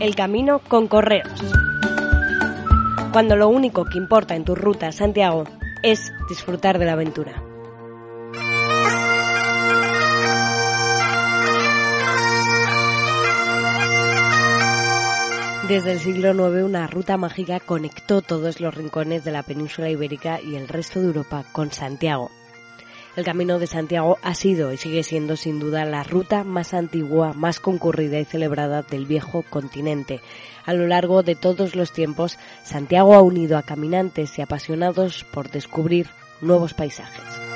El camino con correos. Cuando lo único que importa en tu ruta a Santiago es disfrutar de la aventura. Desde el siglo IX una ruta mágica conectó todos los rincones de la península ibérica y el resto de Europa con Santiago. El Camino de Santiago ha sido y sigue siendo sin duda la ruta más antigua, más concurrida y celebrada del viejo continente. A lo largo de todos los tiempos, Santiago ha unido a caminantes y apasionados por descubrir nuevos paisajes.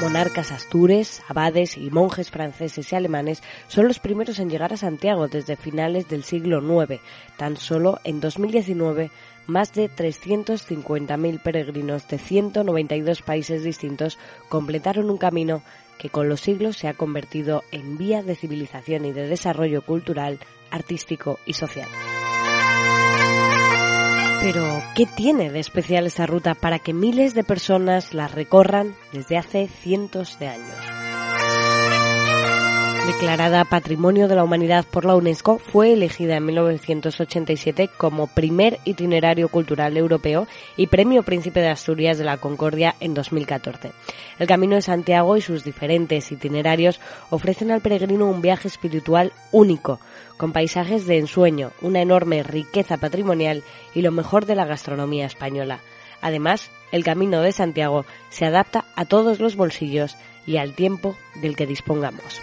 Monarcas astures, abades y monjes franceses y alemanes son los primeros en llegar a Santiago desde finales del siglo IX. Tan solo en 2019 más de 350.000 peregrinos de 192 países distintos completaron un camino que con los siglos se ha convertido en vía de civilización y de desarrollo cultural, artístico y social. Pero, ¿qué tiene de especial esta ruta para que miles de personas la recorran desde hace cientos de años? Declarada Patrimonio de la Humanidad por la UNESCO, fue elegida en 1987 como primer itinerario cultural europeo y Premio Príncipe de Asturias de la Concordia en 2014. El Camino de Santiago y sus diferentes itinerarios ofrecen al peregrino un viaje espiritual único, con paisajes de ensueño, una enorme riqueza patrimonial y lo mejor de la gastronomía española. Además, el Camino de Santiago se adapta a todos los bolsillos y al tiempo del que dispongamos.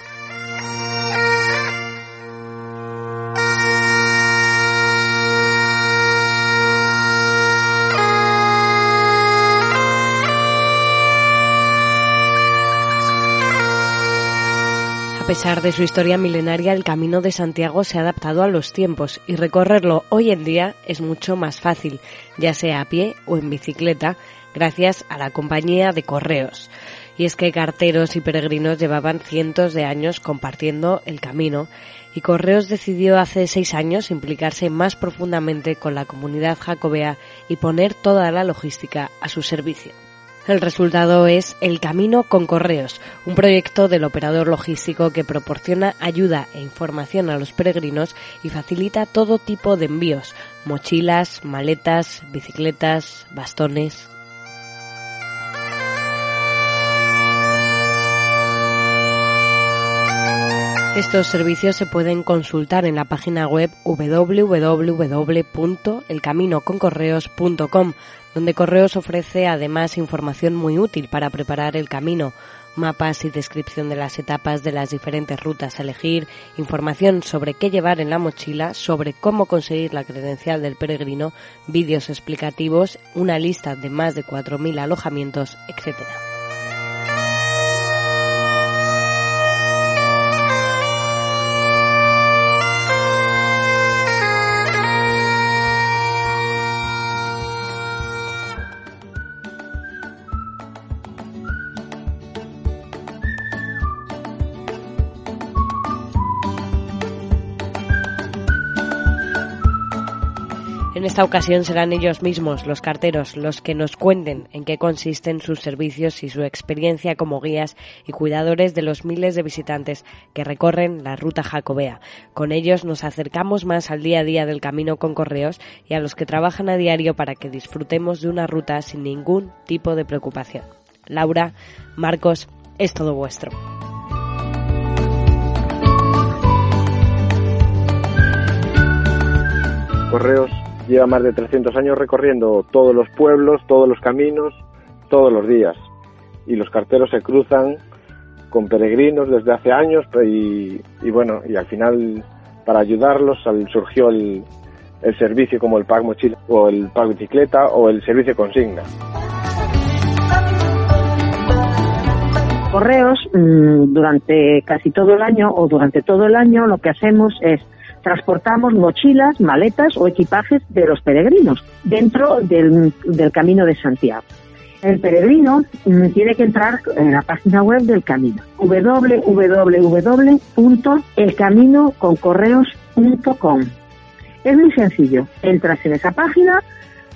A pesar de su historia milenaria, el Camino de Santiago se ha adaptado a los tiempos y recorrerlo hoy en día es mucho más fácil, ya sea a pie o en bicicleta, gracias a la compañía de correos. Y es que carteros y peregrinos llevaban cientos de años compartiendo el camino y Correos decidió hace seis años implicarse más profundamente con la comunidad jacobea y poner toda la logística a su servicio. El resultado es El Camino con Correos, un proyecto del operador logístico que proporciona ayuda e información a los peregrinos y facilita todo tipo de envíos, mochilas, maletas, bicicletas, bastones. Estos servicios se pueden consultar en la página web www.elcaminoconcorreos.com, donde Correos ofrece además información muy útil para preparar el camino, mapas y descripción de las etapas de las diferentes rutas a elegir, información sobre qué llevar en la mochila, sobre cómo conseguir la credencial del peregrino, vídeos explicativos, una lista de más de 4.000 alojamientos, etc. En esta ocasión serán ellos mismos, los carteros, los que nos cuenten en qué consisten sus servicios y su experiencia como guías y cuidadores de los miles de visitantes que recorren la ruta jacobea. Con ellos nos acercamos más al día a día del camino con correos y a los que trabajan a diario para que disfrutemos de una ruta sin ningún tipo de preocupación. Laura, Marcos, es todo vuestro. Correos lleva más de 300 años recorriendo todos los pueblos, todos los caminos, todos los días. Y los carteros se cruzan con peregrinos desde hace años y, bueno, y al final para ayudarlos surgió el, el servicio como el pack mochila o el pack bicicleta o el servicio consigna. correos, mm, durante casi todo el año o durante todo el año lo que hacemos es transportamos mochilas, maletas o equipajes de los peregrinos dentro del, Camino de Santiago. El peregrino mm, tiene que entrar en la página web del camino, www.elcaminoconcorreos.com. Es muy sencillo, entras en esa página,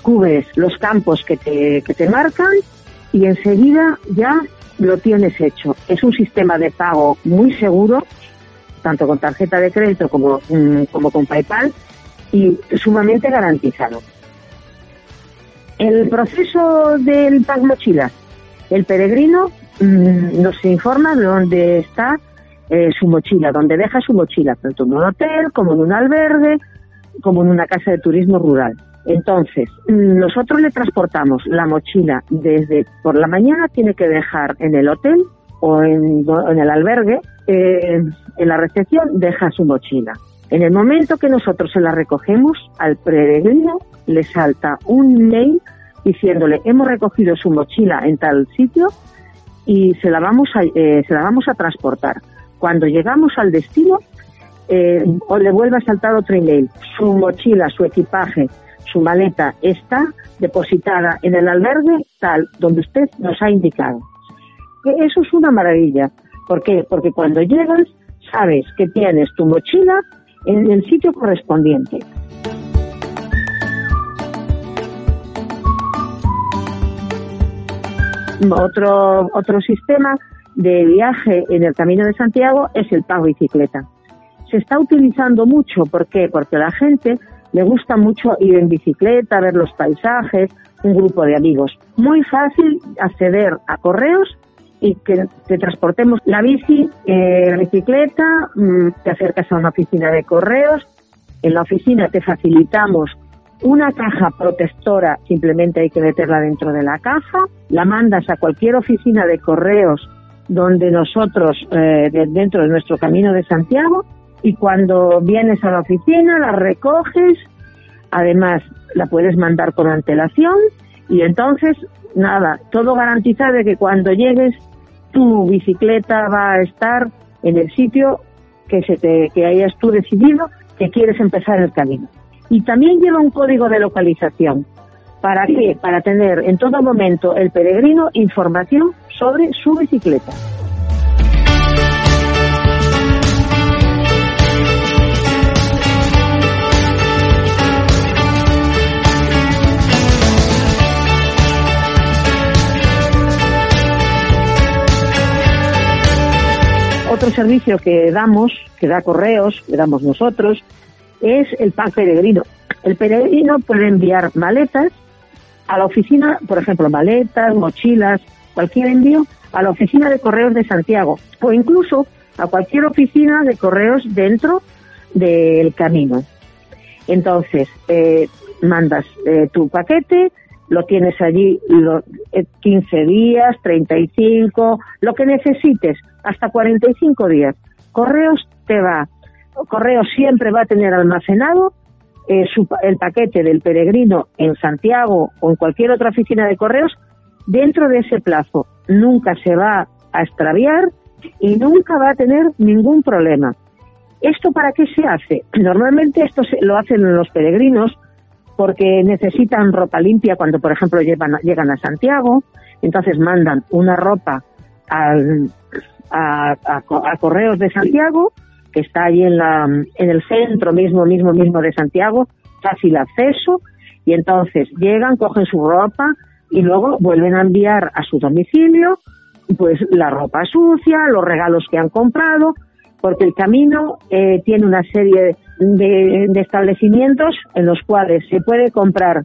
cubres los campos que te, que te marcan y enseguida ya lo tienes hecho. Es un sistema de pago muy seguro, tanto con tarjeta de crédito como, mm, como con PayPal, y sumamente garantizado. El proceso del pack mochila. El peregrino mm, nos informa de dónde está eh, su mochila, dónde deja su mochila, tanto en un hotel como en un albergue, como en una casa de turismo rural. Entonces, nosotros le transportamos la mochila desde por la mañana, tiene que dejar en el hotel o en, el albergue, eh, en la recepción deja su mochila. En el momento que nosotros se la recogemos, al peregrino le salta un mail diciéndole hemos recogido su mochila en tal sitio y se la vamos a, eh, se la vamos a transportar. Cuando llegamos al destino, eh, le vuelve a saltar otro email. Su mochila, su equipaje, su maleta está depositada en el albergue tal donde usted nos ha indicado. Eso es una maravilla. ¿Por qué? Porque cuando llegas sabes que tienes tu mochila en el sitio correspondiente. Otro, otro sistema de viaje en el Camino de Santiago es el pago bicicleta. Se está utilizando mucho, ¿por qué? Porque la gente le gusta mucho ir en bicicleta, ver los paisajes, un grupo de amigos. Muy fácil acceder a correos y que te transportemos la bici, eh, bicicleta, mm, te acercas a una oficina de correos, en la oficina te facilitamos una caja protectora, simplemente hay que meterla dentro de la caja, la mandas a cualquier oficina de correos donde nosotros, eh, dentro de nuestro camino de Santiago, y cuando vienes a la oficina la recoges, además la puedes mandar con antelación y entonces nada, todo garantizado de que cuando llegues tu bicicleta va a estar en el sitio que se te que hayas tú decidido que quieres empezar el camino. Y también lleva un código de localización. ¿Para qué? Para tener en todo momento el peregrino información sobre su bicicleta. Otro servicio que damos, que da correos, que damos nosotros, es el pack peregrino. El peregrino puede enviar maletas a la oficina, por ejemplo, maletas, mochilas, cualquier envío a la oficina de correos de Santiago o incluso a cualquier oficina de correos dentro del camino. Entonces, eh, mandas eh, tu paquete, lo tienes allí 15 eh, días, 35, lo que necesites, hasta 45 días. Correos te va, Correos siempre va a tener almacenado eh, el paquete del peregrino en Santiago o en cualquier otra oficina de correos dentro de ese plazo. Nunca se va a extraviar y nunca va a tener ningún problema. ¿Esto para qué se hace? Normalmente esto lo hacen los peregrinos porque necesitan ropa limpia cuando, por ejemplo, llegan a Santiago, entonces mandan una ropa a, Correos de Santiago, que está ahí en, la, en el centro mismo, mismo, mismo de Santiago, fácil acceso, y entonces llegan, cogen su ropa y luego vuelven a enviar a su domicilio pues la ropa sucia, los regalos que han comprado, porque el camino eh, tiene una serie de, establecimientos en los cuales se puede comprar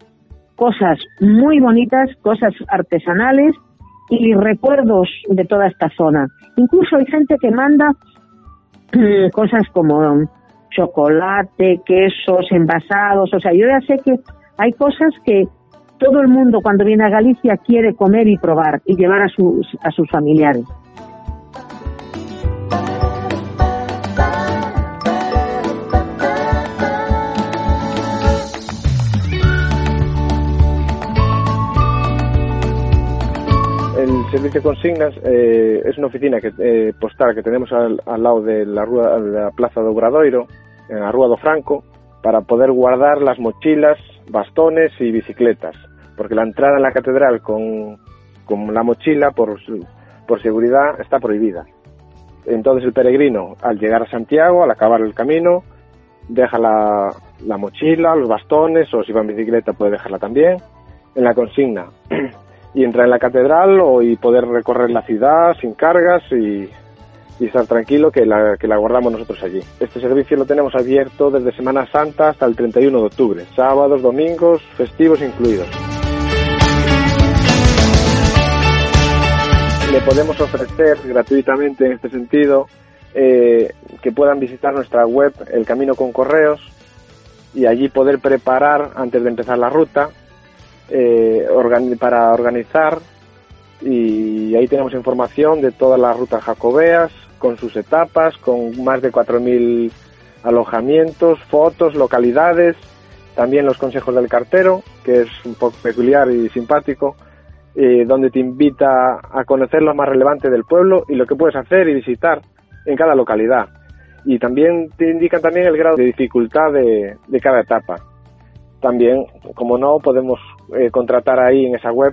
cosas muy bonitas, cosas artesanales y recuerdos de toda esta zona. Incluso hay gente que manda eh, cosas como chocolate, quesos, envasados, o sea, yo ya sé que hay cosas que todo el mundo cuando viene a Galicia quiere comer y probar y llevar a sus, a sus familiares. Servicio consignas eh, es una oficina que, eh, postal que tenemos al, lado de la, rúa, de la Plaza do Obradoiro, en la Rúa do Franco, para poder guardar las mochilas, bastones y bicicletas, porque la entrada en la catedral con, con la mochila, por, por seguridad, está prohibida. Entonces el peregrino, al llegar a Santiago, al acabar el camino, deja la, la mochila, los bastones, o si va en bicicleta puede dejarla también, en la consigna. y entrar en la catedral o, y poder recorrer la ciudad sin cargas y, estar tranquilo que la, que la guardamos nosotros allí. Este servicio lo tenemos abierto desde Semana Santa hasta el 31 de octubre, sábados, domingos, festivos incluidos. Le podemos ofrecer gratuitamente en este sentido eh, que puedan visitar nuestra web El Camino con Correos y allí poder preparar antes de empezar la ruta eh, para organizar y ahí tenemos información de todas las rutas jacobeas con sus etapas, con más de 4.000 alojamientos, fotos, localidades, también los consejos del cartero, que es un poco peculiar y simpático, eh, donde te invita a conocer lo más relevante del pueblo y lo que puedes hacer y visitar en cada localidad. Y también te indican también el grado de dificultad de, de cada etapa. También, como no, podemos eh, contratar ahí en esa web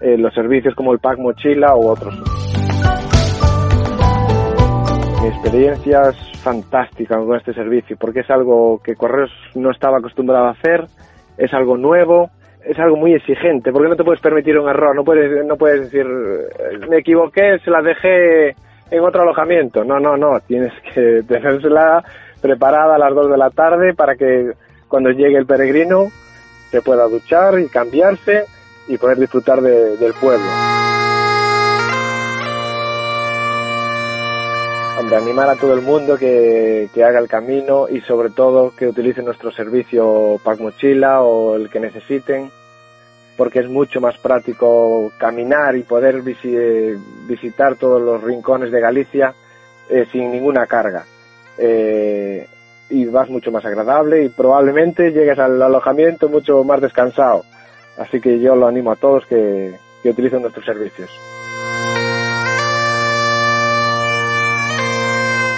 eh, los servicios como el pack mochila u otros. Mi experiencia es fantástica con este servicio porque es algo que Correos no estaba acostumbrado a hacer, es algo nuevo, es algo muy exigente porque no te puedes permitir un error, no puedes, no puedes decir eh, me equivoqué, se la dejé en otro alojamiento. No, no, no, tienes que tenérsela preparada a las 2 de la tarde para que cuando llegue el peregrino se pueda duchar y cambiarse y poder disfrutar del pueblo. Hombre, animar a todo el mundo que, que, haga el camino y sobre todo que utilice nuestro servicio Pack Mochila o el que necesiten, porque es mucho más práctico caminar y poder visitar todos los rincones de Galicia eh, sin ninguna carga. Eh, y vas mucho más agradable y probablemente llegues al alojamiento mucho más descansado. Así que yo lo animo a todos que, que utilicen nuestros servicios.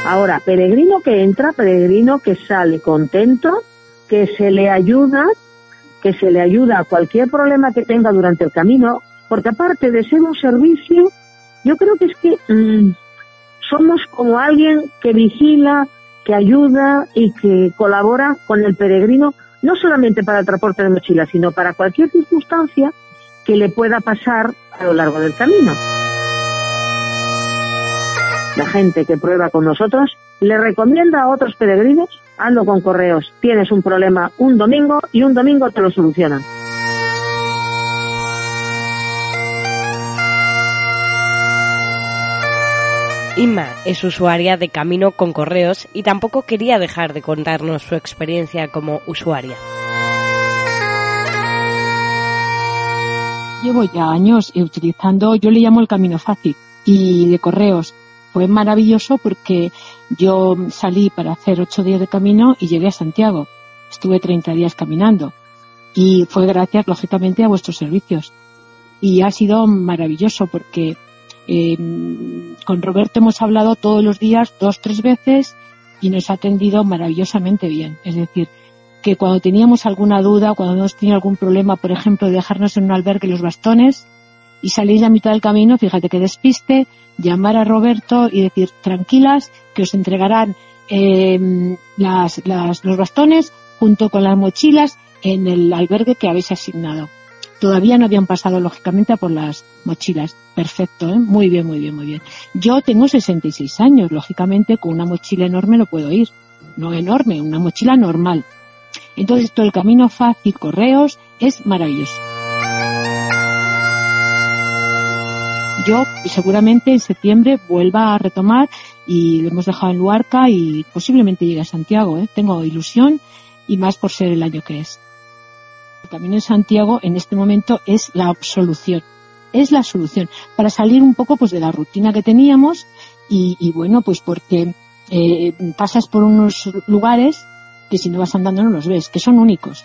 Ahora, peregrino que entra, peregrino que sale contento, que se le ayuda, que se le ayuda a cualquier problema que tenga durante el camino, porque aparte de ser un servicio, yo creo que es que mmm, somos como alguien que vigila, que ayuda y que colabora con el peregrino, no solamente para el transporte de mochilas, sino para cualquier circunstancia que le pueda pasar a lo largo del camino. La gente que prueba con nosotros le recomienda a otros peregrinos, hazlo con correos, tienes un problema un domingo y un domingo te lo solucionan. Inma es usuaria de Camino con Correos y tampoco quería dejar de contarnos su experiencia como usuaria. Llevo ya años utilizando, yo le llamo el Camino Fácil y de Correos. Fue maravilloso porque yo salí para hacer ocho días de camino y llegué a Santiago. Estuve 30 días caminando y fue gracias, lógicamente, a vuestros servicios. Y ha sido maravilloso porque eh, con Roberto hemos hablado todos los días, dos, tres veces, y nos ha atendido maravillosamente bien. Es decir, que cuando teníamos alguna duda, cuando hemos tenido algún problema, por ejemplo, de dejarnos en un albergue los bastones, y salir a mitad del camino, fíjate que despiste, llamar a Roberto y decir, tranquilas, que os entregarán eh, los bastones junto con las mochilas en el albergue que habéis asignado. Todavía no habían pasado, lógicamente, por las mochilas. Perfecto, ¿eh? Muy bien, muy bien, muy bien. Yo tengo 66 años, lógicamente, con una mochila enorme no puedo ir. No enorme, una mochila normal. Entonces, todo el camino fácil, correos, es maravilloso. Yo seguramente en septiembre vuelva a retomar y lo hemos dejado en Luarca y posiblemente llegue a Santiago. ¿eh? Tengo ilusión y más por ser el año que es. El Camino de Santiago en este momento es la solución. Es la solución para salir un poco pues de la rutina que teníamos y, y bueno, pues porque eh, pasas por unos lugares que si no vas andando no los ves, que son únicos.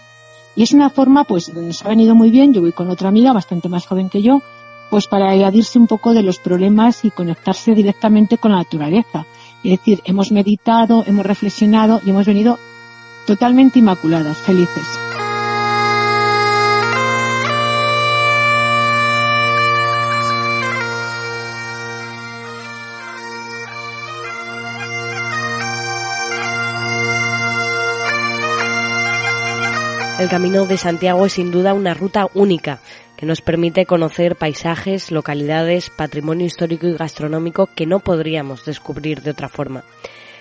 Y es una forma, pues nos ha venido muy bien, yo voy con otra amiga bastante más joven que yo, pues para evadirse un poco de los problemas y conectarse directamente con la naturaleza. Es decir, hemos meditado, hemos reflexionado y hemos venido totalmente inmaculadas, felices. El Camino de Santiago es sin duda una ruta única que nos permite conocer paisajes, localidades, patrimonio histórico y gastronómico que no podríamos descubrir de otra forma.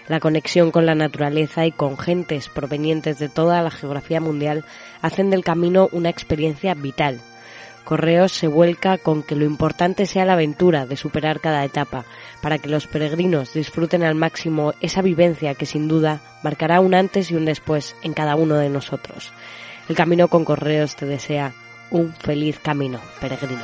La conexión con la naturaleza y con gentes provenientes de toda la geografía mundial hacen del camino una experiencia vital. Correos se vuelca con que lo importante sea la aventura de superar cada etapa, para que los peregrinos disfruten al máximo esa vivencia que sin duda marcará un antes y un después en cada uno de nosotros. El camino con correos te desea un feliz camino, peregrino.